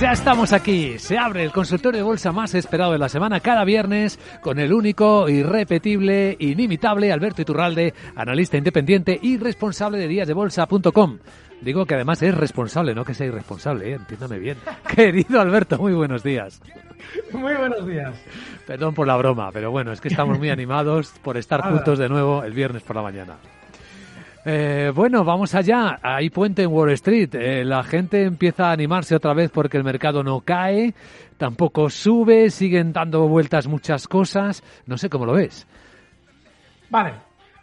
Ya estamos aquí. Se abre el consultorio de bolsa más esperado de la semana cada viernes con el único, irrepetible, inimitable Alberto Iturralde, analista independiente y responsable de díasdebolsa.com. Digo que además es responsable, no que sea irresponsable, ¿eh? entiéndame bien. Querido Alberto, muy buenos días. Muy buenos días. Perdón por la broma, pero bueno, es que estamos muy animados por estar juntos de nuevo el viernes por la mañana. Eh, bueno, vamos allá. Hay puente en Wall Street. Eh, la gente empieza a animarse otra vez porque el mercado no cae, tampoco sube, siguen dando vueltas muchas cosas. No sé cómo lo ves. Vale.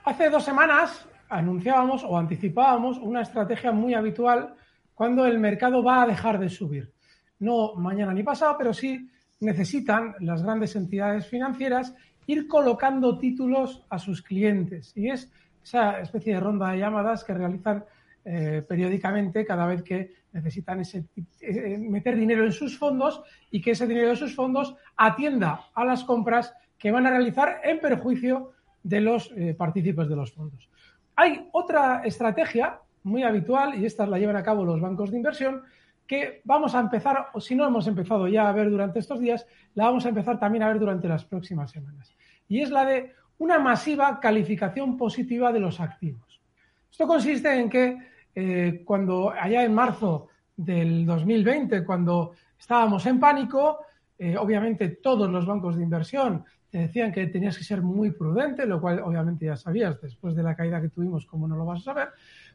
Hace dos semanas anunciábamos o anticipábamos una estrategia muy habitual cuando el mercado va a dejar de subir. No mañana ni pasado, pero sí necesitan las grandes entidades financieras ir colocando títulos a sus clientes. Y es esa especie de ronda de llamadas que realizan eh, periódicamente cada vez que necesitan ese, eh, meter dinero en sus fondos y que ese dinero de sus fondos atienda a las compras que van a realizar en perjuicio de los eh, partícipes de los fondos. Hay otra estrategia muy habitual, y esta la llevan a cabo los bancos de inversión, que vamos a empezar, o si no hemos empezado ya a ver durante estos días, la vamos a empezar también a ver durante las próximas semanas. Y es la de una masiva calificación positiva de los activos. Esto consiste en que eh, cuando allá en marzo del 2020, cuando estábamos en pánico, eh, obviamente todos los bancos de inversión te decían que tenías que ser muy prudente, lo cual obviamente ya sabías después de la caída que tuvimos, cómo no lo vas a saber,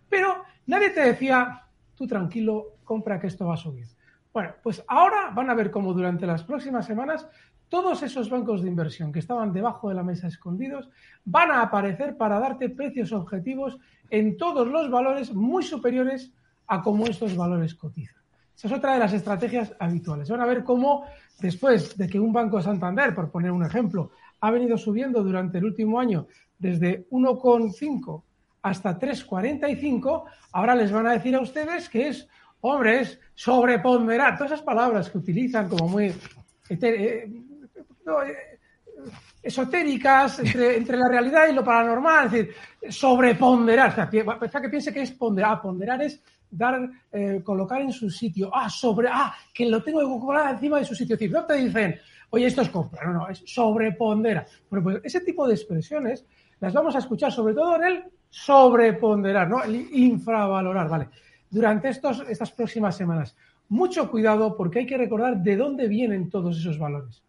pero nadie te decía, tú tranquilo, compra que esto va a subir. Bueno, pues ahora van a ver cómo durante las próximas semanas todos esos bancos de inversión que estaban debajo de la mesa escondidos van a aparecer para darte precios objetivos en todos los valores muy superiores a cómo estos valores cotizan. Esa es otra de las estrategias habituales. Van a ver cómo después de que un banco de Santander, por poner un ejemplo, ha venido subiendo durante el último año desde 1,5 hasta 3,45, ahora les van a decir a ustedes que es, hombre, es sobreponderar. Todas esas palabras que utilizan como muy eh, esotéricas entre, la realidad y lo paranormal, es decir, sobreponderar. O sea, que piense que es ponderar. Ah, ponderar es dar, eh, colocar en su sitio. Ah, sobre, ah, que lo tengo que encima de su sitio. No te dicen, oye, esto es compra. No, no, es sobrepondera. Bueno, pues ese tipo de expresiones las vamos a escuchar sobre todo en el sobreponderar, ¿no? El infravalorar, ¿vale? Durante estos, estas próximas semanas. Mucho cuidado porque hay que recordar de dónde vienen todos esos valores.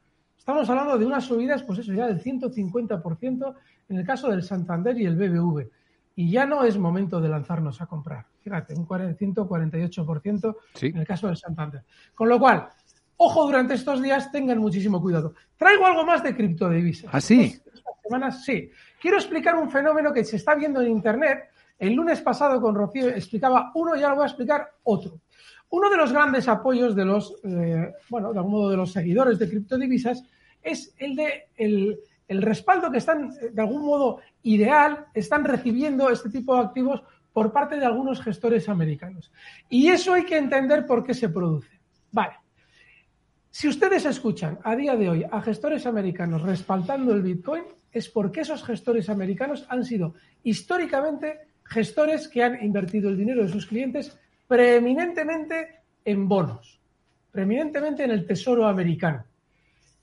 Estamos hablando de unas subidas, pues eso, ya del 150% en el caso del Santander y el BBV. Y ya no es momento de lanzarnos a comprar. Fíjate, un 148% en el caso del Santander. Con lo cual, ojo durante estos días, tengan muchísimo cuidado. Traigo algo más de criptodivisas. ¿Ah, sí? Estas semanas, sí. Quiero explicar un fenómeno que se está viendo en Internet. El lunes pasado con Rocío explicaba uno y ahora voy a explicar otro. Uno de los grandes apoyos de los, eh, bueno, de algún modo de los seguidores de criptodivisas es el de el, respaldo que están, de algún modo ideal, están recibiendo este tipo de activos por parte de algunos gestores americanos. Y eso hay que entender por qué se produce. Vale. Si ustedes escuchan a día de hoy a gestores americanos respaldando el Bitcoin, es porque esos gestores americanos han sido históricamente gestores que han invertido el dinero de sus clientes preeminentemente en bonos, preeminentemente en el tesoro americano.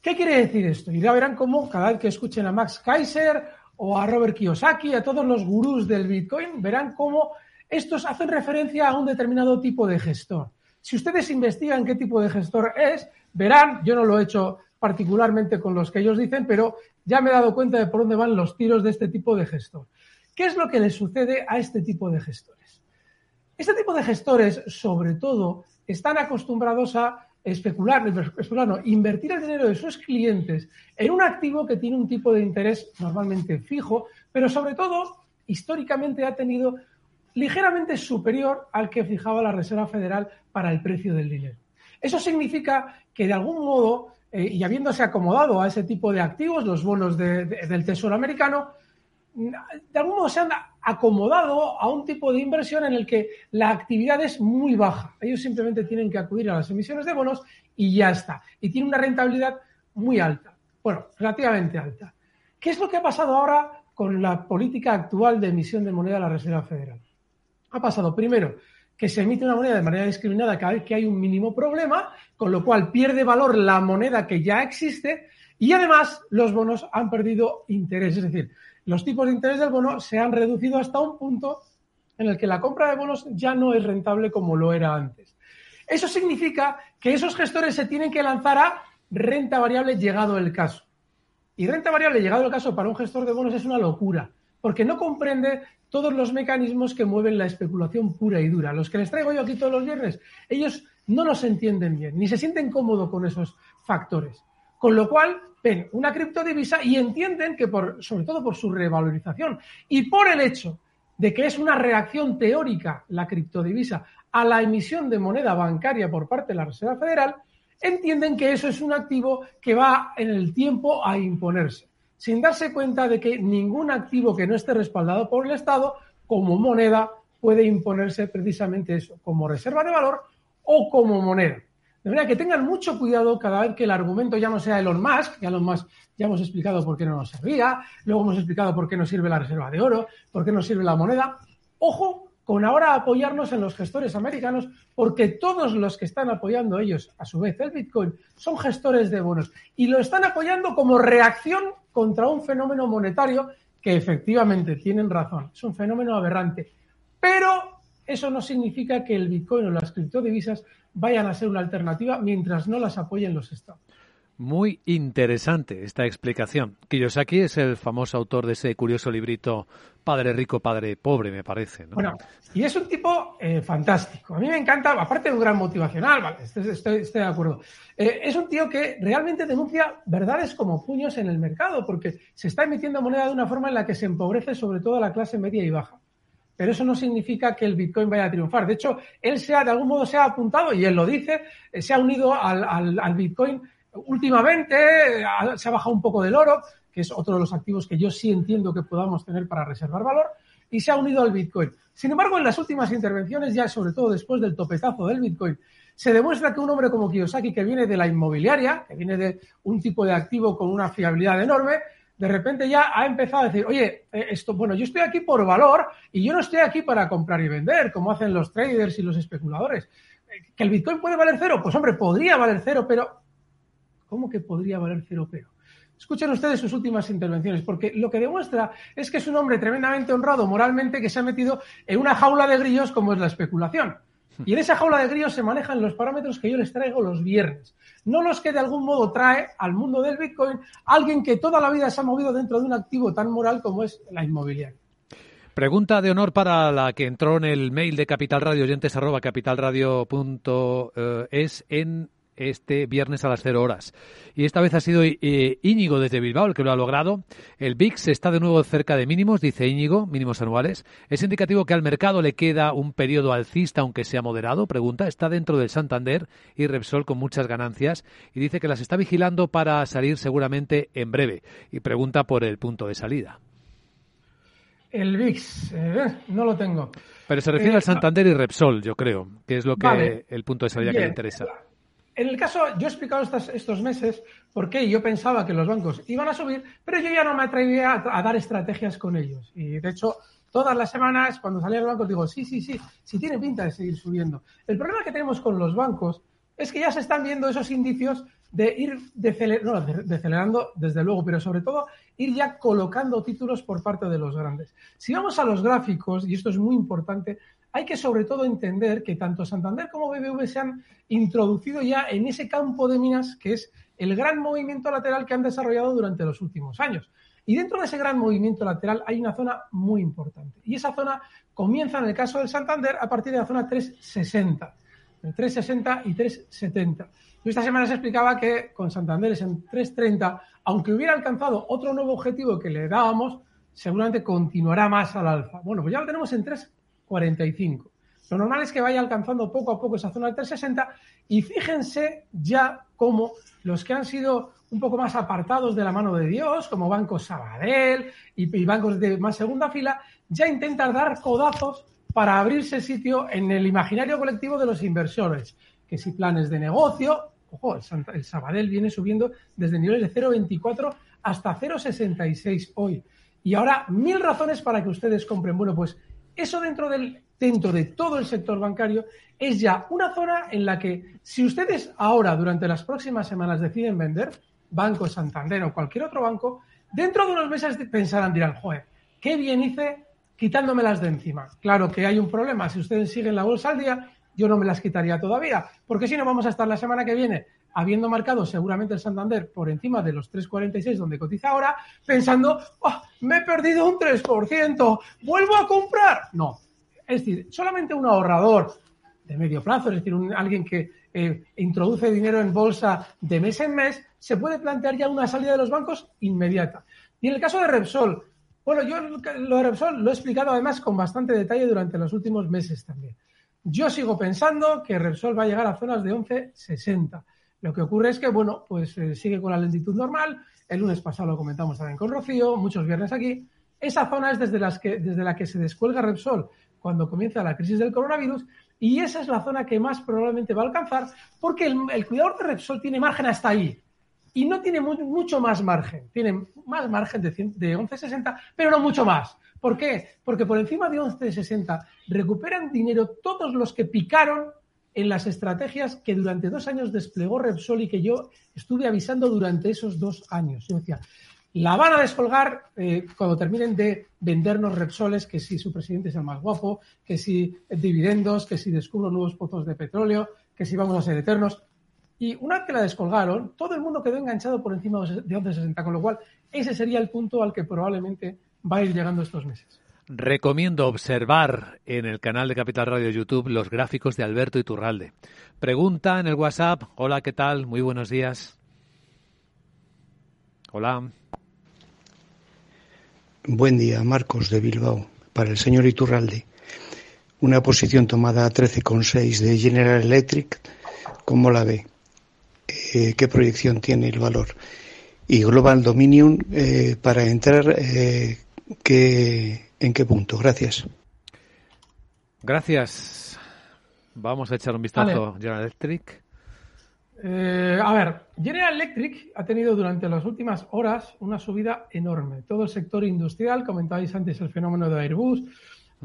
¿Qué quiere decir esto? Y ya verán cómo cada vez que escuchen a Max Kaiser o a Robert Kiyosaki, a todos los gurús del Bitcoin, verán cómo estos hacen referencia a un determinado tipo de gestor. Si ustedes investigan qué tipo de gestor es, verán, yo no lo he hecho particularmente con los que ellos dicen, pero ya me he dado cuenta de por dónde van los tiros de este tipo de gestor. ¿Qué es lo que le sucede a este tipo de gestores? Este tipo de gestores, sobre todo, están acostumbrados a especular, especular no, invertir el dinero de sus clientes en un activo que tiene un tipo de interés normalmente fijo, pero sobre todo históricamente ha tenido ligeramente superior al que fijaba la Reserva Federal para el precio del dinero. Eso significa que de algún modo, eh, y habiéndose acomodado a ese tipo de activos, los bonos del Tesoro americano, de algún modo se han acomodado a un tipo de inversión en el que la actividad es muy baja. Ellos simplemente tienen que acudir a las emisiones de bonos y ya está. Y tiene una rentabilidad muy alta. Bueno, relativamente alta. ¿Qué es lo que ha pasado ahora con la política actual de emisión de moneda de la Reserva Federal? Ha pasado, primero, que se emite una moneda de manera discriminada cada vez que hay un mínimo problema, con lo cual pierde valor la moneda que ya existe y además los bonos han perdido interés. Es decir, los tipos de interés del bono se han reducido hasta un punto en el que la compra de bonos ya no es rentable como lo era antes. Eso significa que esos gestores se tienen que lanzar a renta variable llegado el caso. Y renta variable llegado el caso para un gestor de bonos es una locura, porque no comprende todos los mecanismos que mueven la especulación pura y dura. Los que les traigo yo aquí todos los viernes, ellos no los entienden bien, ni se sienten cómodos con esos factores. Con lo cual, ven una criptodivisa y entienden que, por, sobre todo por su revalorización y por el hecho de que es una reacción teórica la criptodivisa a la emisión de moneda bancaria por parte de la Reserva Federal, entienden que eso es un activo que va en el tiempo a imponerse, sin darse cuenta de que ningún activo que no esté respaldado por el Estado como moneda puede imponerse precisamente eso, como reserva de valor o como moneda. De manera que tengan mucho cuidado cada vez que el argumento ya no sea Elon Musk, ya Elon Musk ya hemos explicado por qué no nos servía, luego hemos explicado por qué no sirve la reserva de oro, por qué no sirve la moneda. Ojo con ahora apoyarnos en los gestores americanos, porque todos los que están apoyando ellos, a su vez, el Bitcoin, son gestores de bonos y lo están apoyando como reacción contra un fenómeno monetario que efectivamente tienen razón, es un fenómeno aberrante. Pero eso no significa que el Bitcoin o las criptodivisas vayan a ser una alternativa mientras no las apoyen los estados. Muy interesante esta explicación. Kiyosaki es el famoso autor de ese curioso librito Padre rico, padre pobre, me parece. Bueno, y es un tipo eh, fantástico. A mí me encanta, aparte de un gran motivacional, vale, estoy, de acuerdo. Eh, es un tío que realmente denuncia verdades como puños en el mercado, porque se está emitiendo moneda de una forma en la que se empobrece sobre todo la clase media y baja pero eso no significa que el Bitcoin vaya a triunfar. De hecho, él se ha, de algún modo se ha apuntado, y él lo dice, eh, se ha unido al, Bitcoin últimamente, se ha bajado un poco del oro, que es otro de los activos que yo sí entiendo que podamos tener para reservar valor, y se ha unido al Bitcoin. Sin embargo, en las últimas intervenciones, ya sobre todo después del topetazo del Bitcoin, se demuestra que un hombre como Kiyosaki, que viene de la inmobiliaria, que viene de un tipo de activo con una fiabilidad enorme, de repente ya ha empezado a decir, oye, eh, esto, bueno, yo estoy aquí por valor y yo no estoy aquí para comprar y vender, como hacen los traders y los especuladores. Eh, ¿Que el Bitcoin puede valer cero? Pues hombre, podría valer cero, pero ¿cómo que podría valer cero, pero? Escuchen ustedes sus últimas intervenciones, porque lo que demuestra es que es un hombre tremendamente honrado moralmente que se ha metido en una jaula de grillos como es la especulación. Y en esa jaula de grillos se manejan los parámetros que yo les traigo los viernes, no los que de algún modo trae al mundo del Bitcoin alguien que toda la vida se ha movido dentro de un activo tan moral como es la inmobiliaria. Pregunta de honor para la que entró en el mail de Capital Radio, oyentes arroba capitalradio.es en este viernes a las 0 horas. Y esta vez ha sido eh, Íñigo desde Bilbao el que lo ha logrado. El VIX está de nuevo cerca de mínimos, dice Íñigo, mínimos anuales. ¿Es indicativo que al mercado le queda un periodo alcista, aunque sea moderado? Pregunta. Está dentro del Santander y Repsol con muchas ganancias y dice que las está vigilando para salir seguramente en breve. Y pregunta por el punto de salida. El VIX, eh, no lo tengo. Pero se refiere al eh, Santander y Repsol, yo creo, que es lo que el punto de salida que le interesa. En el caso, yo he explicado estos meses por qué yo pensaba que los bancos iban a subir, pero yo ya no me atrevía a, dar estrategias con ellos. Y de hecho, todas las semanas, cuando salía el banco, digo, sí, sí, sí, sí tiene pinta de seguir subiendo. El problema que tenemos con los bancos es que ya se están viendo esos indicios de ir decelerando, desde luego, pero sobre todo ir ya colocando títulos por parte de los grandes. Si vamos a los gráficos, y esto es muy importante, hay que sobre todo entender que tanto Santander como BBV se han introducido ya en ese campo de minas que es el gran movimiento lateral que han desarrollado durante los últimos años. Y dentro de ese gran movimiento lateral hay una zona muy importante. Y esa zona comienza en el caso del Santander a partir de la zona 360. entre 3,60 y 3,70. Yo esta semana se explicaba que con Santander es en 3,30, aunque hubiera alcanzado otro nuevo objetivo que le dábamos, seguramente continuará más al alza. Bueno, pues ya lo tenemos en 3,45. Lo normal es que vaya alcanzando poco a poco esa zona de 360 y fíjense ya cómo los que han sido un poco más apartados de la mano de Dios, como bancos Sabadell y, bancos de más segunda fila, ya intentan dar codazos para abrirse sitio en el imaginario colectivo de los inversores. Que si planes de negocio, ojo, el, el Sabadell viene subiendo desde niveles de 0,24 hasta 0,66 hoy. Y ahora, mil razones para que ustedes compren. Bueno, pues eso dentro del dentro de todo el sector bancario, es ya una zona en la que si ustedes ahora, durante las próximas semanas, deciden vender, Banco Santander o cualquier otro banco, dentro de unos meses pensarán, dirán, joder, qué bien hice quitándomelas de encima. Claro que hay un problema, si ustedes siguen la bolsa al día, yo no me las quitaría todavía, porque si no vamos a estar la semana que viene habiendo marcado seguramente el Santander por encima de los 3,46 donde cotiza ahora, pensando, oh, me he perdido un 3%, ¿vuelvo a comprar? No, es decir, solamente un ahorrador de medio plazo, es decir, alguien que eh, introduce dinero en bolsa de mes en mes, se puede plantear ya una salida de los bancos inmediata. Y en el caso de Repsol, bueno, yo lo de Repsol lo he explicado además con bastante detalle durante los últimos meses también. Yo sigo pensando que Repsol va a llegar a zonas de 11.60. Lo que ocurre es que, bueno, pues eh, sigue con la lentitud normal. El lunes pasado lo comentamos también con Rocío, muchos viernes aquí. Esa zona es desde, que, desde la que se descuelga Repsol cuando comienza la crisis del coronavirus y esa es la zona que más probablemente va a alcanzar porque el, cuidador de Repsol tiene margen hasta ahí y no tiene mucho más margen, tiene más margen de, de 11,60 pero no mucho más. ¿Por qué? Porque por encima de 11,60 recuperan dinero todos los que picaron en las estrategias que durante dos años desplegó Repsol y que yo estuve avisando durante esos dos años. Yo decía, la van a descolgar eh, cuando terminen de vendernos Repsoles, que si su presidente es el más guapo, que si dividendos, que si descubro nuevos pozos de petróleo, que si vamos a ser eternos. Y una vez que la descolgaron, todo el mundo quedó enganchado por encima de 11.60, con lo cual ese sería el punto al que probablemente va a ir llegando estos meses. Recomiendo observar en el canal de Capital Radio YouTube los gráficos de Alberto Iturralde. Pregunta en el WhatsApp. Hola, ¿qué tal? Muy buenos días. Hola. Buen día, Marcos de Bilbao. Para el señor Iturralde, una posición tomada a 13,6 de General Electric, ¿cómo la ve? Eh, ¿Qué proyección tiene el valor? Y Global Dominion, eh, para entrar, eh, ¿en qué punto? Gracias. Gracias. Vamos a echar un vistazo a General Electric. Eh, a ver, General Electric ha tenido durante las últimas horas una subida enorme. Todo el sector industrial, comentabais antes el fenómeno de Airbus,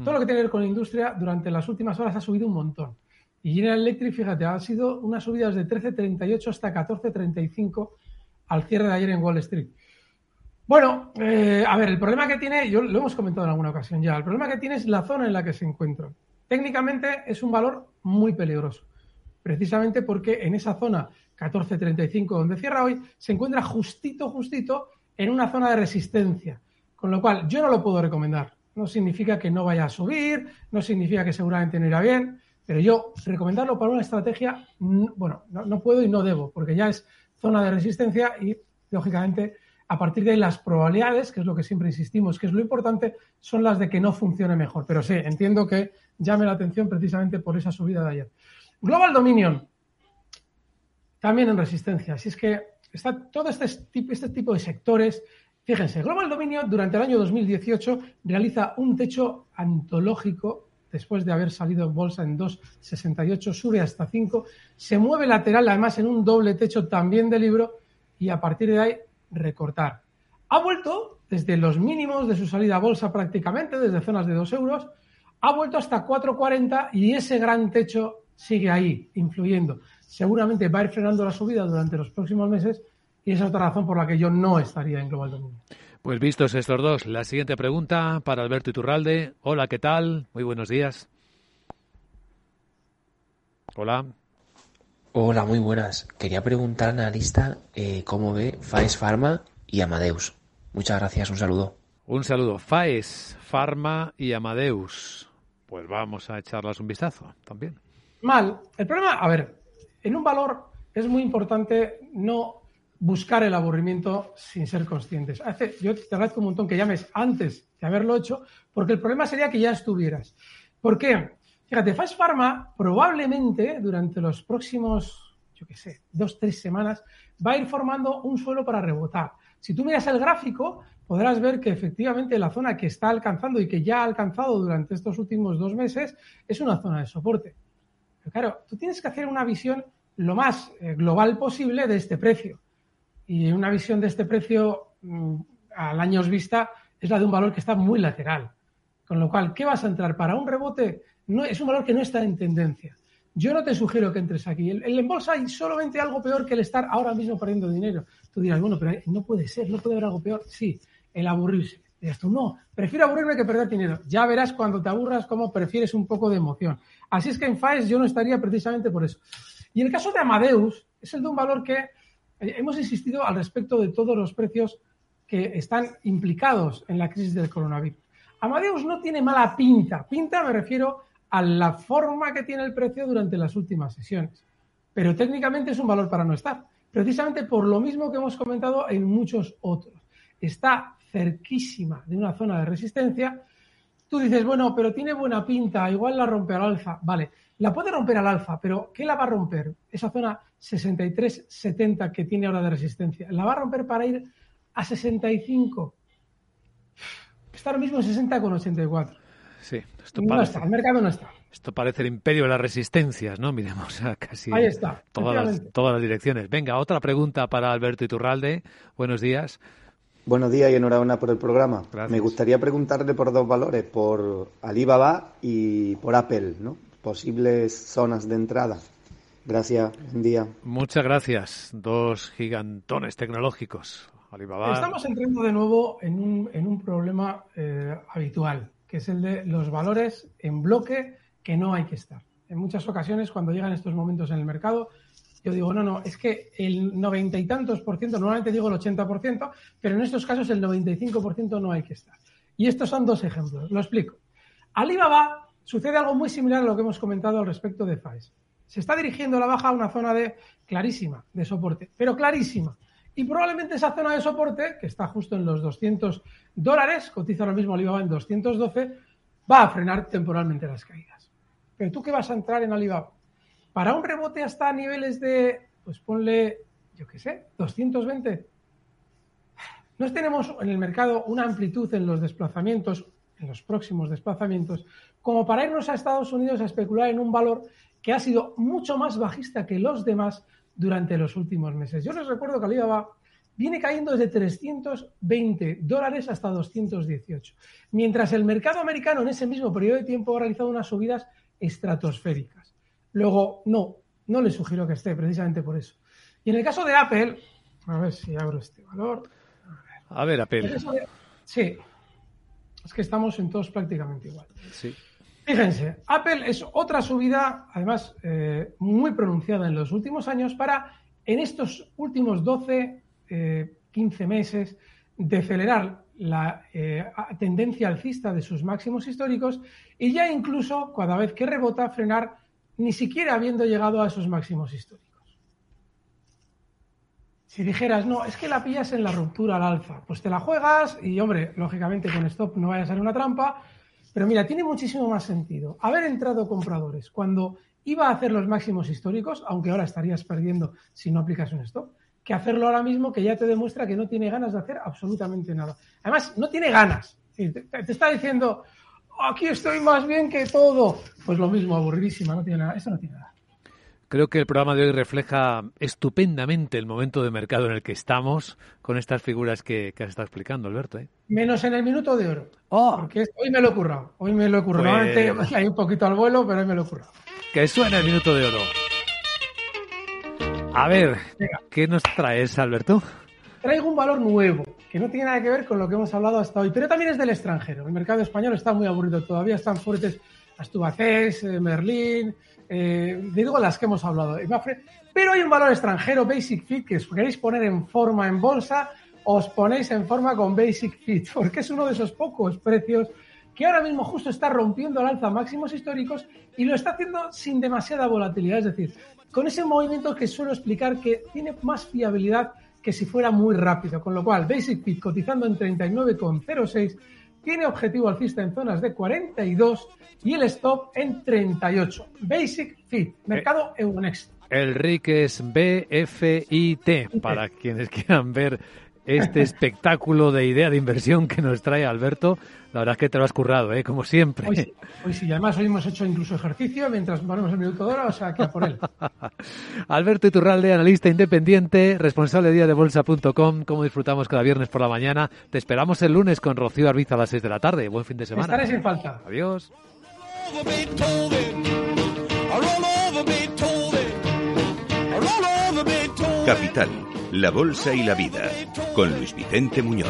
todo lo que tiene que ver con la industria durante las últimas horas ha subido un montón. Y General Electric, fíjate, ha sido unas subidas de 13.38 hasta 14.35 al cierre de ayer en Wall Street. Bueno, eh, a ver, el problema que tiene, yo lo hemos comentado en alguna ocasión ya, el problema que tiene es la zona en la que se encuentra. Técnicamente es un valor muy peligroso precisamente porque en esa zona 14.35 donde cierra hoy, se encuentra justito, justito en una zona de resistencia. Con lo cual, yo no lo puedo recomendar. No significa que no vaya a subir, no significa que seguramente no irá bien, pero yo recomendarlo para una estrategia, bueno, no, puedo y no debo, porque ya es zona de resistencia y, lógicamente, a partir de ahí las probabilidades, que es lo que siempre insistimos, que es lo importante, son las de que no funcione mejor. Pero sí, entiendo que llame la atención precisamente por esa subida de ayer. Global Dominion, también en resistencia. Así es que está todo este, este tipo de sectores. Fíjense, Global Dominion durante el año 2018 realiza un techo antológico después de haber salido en bolsa en 2,68, sube hasta 5, se mueve lateral además en un doble techo también de libro y a partir de ahí recortar. Ha vuelto desde los mínimos de su salida a bolsa prácticamente, desde zonas de 2 euros, ha vuelto hasta 4,40 y ese gran techo sigue ahí, influyendo. Seguramente va a ir frenando la subida durante los próximos meses y esa es otra razón por la que yo no estaría en Global Dominion. Pues vistos estos dos, la siguiente pregunta para Alberto Iturralde. Hola, ¿qué tal? Muy buenos días. Hola. Hola, muy buenas. Quería preguntar al analista eh, cómo ve Faes Pharma y Amadeus. Muchas gracias, un saludo. Un saludo. Faes, Pharma y Amadeus. Pues vamos a echarlas un vistazo también. Mal. El problema, a ver, en un valor es muy importante no buscar el aburrimiento sin ser conscientes. Hace, yo te agradezco un montón que llames antes de haberlo hecho, porque el problema sería que ya estuvieras. ¿Por qué? Fíjate, Fast Pharma probablemente durante los próximos, yo qué sé, dos, tres semanas, va a ir formando un suelo para rebotar. Si tú miras el gráfico, podrás ver que efectivamente la zona que está alcanzando y que ya ha alcanzado durante estos últimos dos meses es una zona de soporte. Pero claro, tú tienes que hacer una visión lo más eh, global posible de este precio. Y una visión de este precio mm, al años vista es la de un valor que está muy lateral. Con lo cual, ¿qué vas a entrar? Para un rebote, no, es un valor que no está en tendencia. Yo no te sugiero que entres aquí. El, el en bolsa hay solamente algo peor que el estar ahora mismo perdiendo dinero. Tú dirás, bueno, pero no puede ser, no puede haber algo peor. Sí, el aburrirse. Dirás tú, no, prefiero aburrirme que perder dinero. Ya verás cuando te aburras cómo prefieres un poco de emoción. Así es que en FAES yo no estaría precisamente por eso. Y el caso de Amadeus es el de un valor que eh, hemos insistido al respecto de todos los precios que están implicados en la crisis del coronavirus. Amadeus no tiene mala pinta. Pinta me refiero a la forma que tiene el precio durante las últimas sesiones. Pero técnicamente es un valor para no estar, precisamente por lo mismo que hemos comentado en muchos otros. Está cerquísima de una zona de resistencia. Tú dices, bueno, pero tiene buena pinta, igual la rompe al alza. Vale, la puede romper al alza, pero ¿qué la va a romper? Esa zona 63-70 que tiene ahora de resistencia. ¿La va a romper para ir a 65? Está ahora mismo en 60,84. Sí, esto no está, el mercado no está. Esto parece el imperio de las resistencias, ¿no? Miremos a casi Ahí está, todas, las, todas las direcciones. Venga, otra pregunta para Alberto Iturralde. Buenos días. Buenos días y enhorabuena por el programa. Me gustaría preguntarle por dos valores, por Alibaba y por Apple, ¿no? Posibles zonas de entrada. Gracias, buen día. Muchas gracias. Dos gigantones tecnológicos. Alibaba. Estamos entrando de nuevo en un, en un problema eh, habitual que es el de los valores en bloque que no hay que estar. En muchas ocasiones, cuando llegan estos momentos en el mercado, yo digo, no, no, es que el noventa y tantos por ciento, normalmente digo el 80 por ciento, pero en estos casos el 95 por ciento no hay que estar. Y estos son dos ejemplos, lo explico. Alibaba sucede algo muy similar a lo que hemos comentado al respecto de FAES. Se está dirigiendo la baja a una zona de clarísima de soporte, pero clarísima. Y probablemente esa zona de soporte, que está justo en los 200 dólares, cotiza ahora mismo Alibaba en 212, va a frenar temporalmente las caídas. Pero tú qué vas a entrar en Alibaba? Para un rebote hasta niveles de, pues ponle, yo qué sé, 220. No tenemos en el mercado una amplitud en los desplazamientos, en los próximos desplazamientos, como para irnos a Estados Unidos a especular en un valor que ha sido mucho más bajista que los demás durante los últimos meses. Yo les recuerdo que Alibaba viene cayendo desde 320 dólares hasta 218, mientras el mercado americano en ese mismo periodo de tiempo ha realizado unas subidas estratosféricas. Luego, no, no le sugiero que esté, precisamente por eso. Y en el caso de Apple, a ver si abro este valor. A ver, Apple. sí, es que estamos en todos prácticamente igual. Sí. Fíjense, Apple es otra subida, además eh, muy pronunciada en los últimos años, para en estos últimos 12, 15 eh, meses decelerar la eh, tendencia alcista de sus máximos históricos y ya incluso cada vez que rebota frenar ni siquiera habiendo llegado a esos máximos históricos. Si dijeras, no, es que la pillas en la ruptura al alza, pues te la juegas y, hombre, lógicamente con stop no vaya a ser una trampa, pero mira, tiene muchísimo más sentido haber entrado compradores cuando iba a hacer los máximos históricos, aunque ahora estarías perdiendo si no aplicas un stop, que hacerlo ahora mismo que ya te demuestra que no tiene ganas de hacer absolutamente nada. Además, no tiene ganas. Te, está diciendo, aquí estoy más bien que todo. Pues lo mismo, aburridísima, no tiene nada. Eso no tiene nada. Creo que el programa de hoy refleja estupendamente el momento de mercado en el que estamos con estas figuras que, has estado explicando, Alberto. ¿eh? Menos en el minuto de oro. Oh. Porque hoy me lo he currado. Hoy me lo he currado. Pues... hay un poquito al vuelo, pero hoy me lo he currado. Que suena el minuto de oro. A ver, ¿qué nos traes, Alberto? Traigo un valor nuevo, que no tiene nada que ver con lo que hemos hablado hasta hoy, pero también es del extranjero. El mercado español está muy aburrido todavía, están fuertes Astubacés, eh, Merlín, eh, digo las que hemos hablado. Pero hay un valor extranjero, Basic Fit, que os queréis poner en forma en bolsa, os ponéis en forma con Basic Fit, porque es uno de esos pocos precios que ahora mismo justo está rompiendo el alza máximos históricos y lo está haciendo sin demasiada volatilidad, es decir, con ese movimiento que suelo explicar que tiene más fiabilidad que si fuera muy rápido, con lo cual Basic Fit cotizando en 39,06 tiene objetivo alcista en zonas de 42 y el stop en 38. Basic Fit, mercado Euronext. El RIC es BFIT, para quienes quieran ver este espectáculo de idea de inversión que nos trae Alberto. La verdad es que te lo has currado, ¿eh? como siempre. Hoy sí, además hoy hemos hecho incluso ejercicio mientras ponemos el minuto de hora, o sea que por él. Alberto Iturralde, analista independiente, responsable de día de bolsa.com. ¿Cómo disfrutamos cada viernes por la mañana? Te esperamos el lunes con Rocío Arbiza a las 6 de la tarde. Buen fin de semana. Estaré sin falta. Adiós. Capital, la Bolsa y la Vida, con Luis Vicente Muñoz.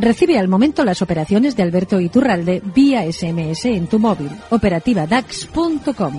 Recibe al momento las operaciones de Alberto Iturralde vía SMS en tu móvil. Operativa DAX.com.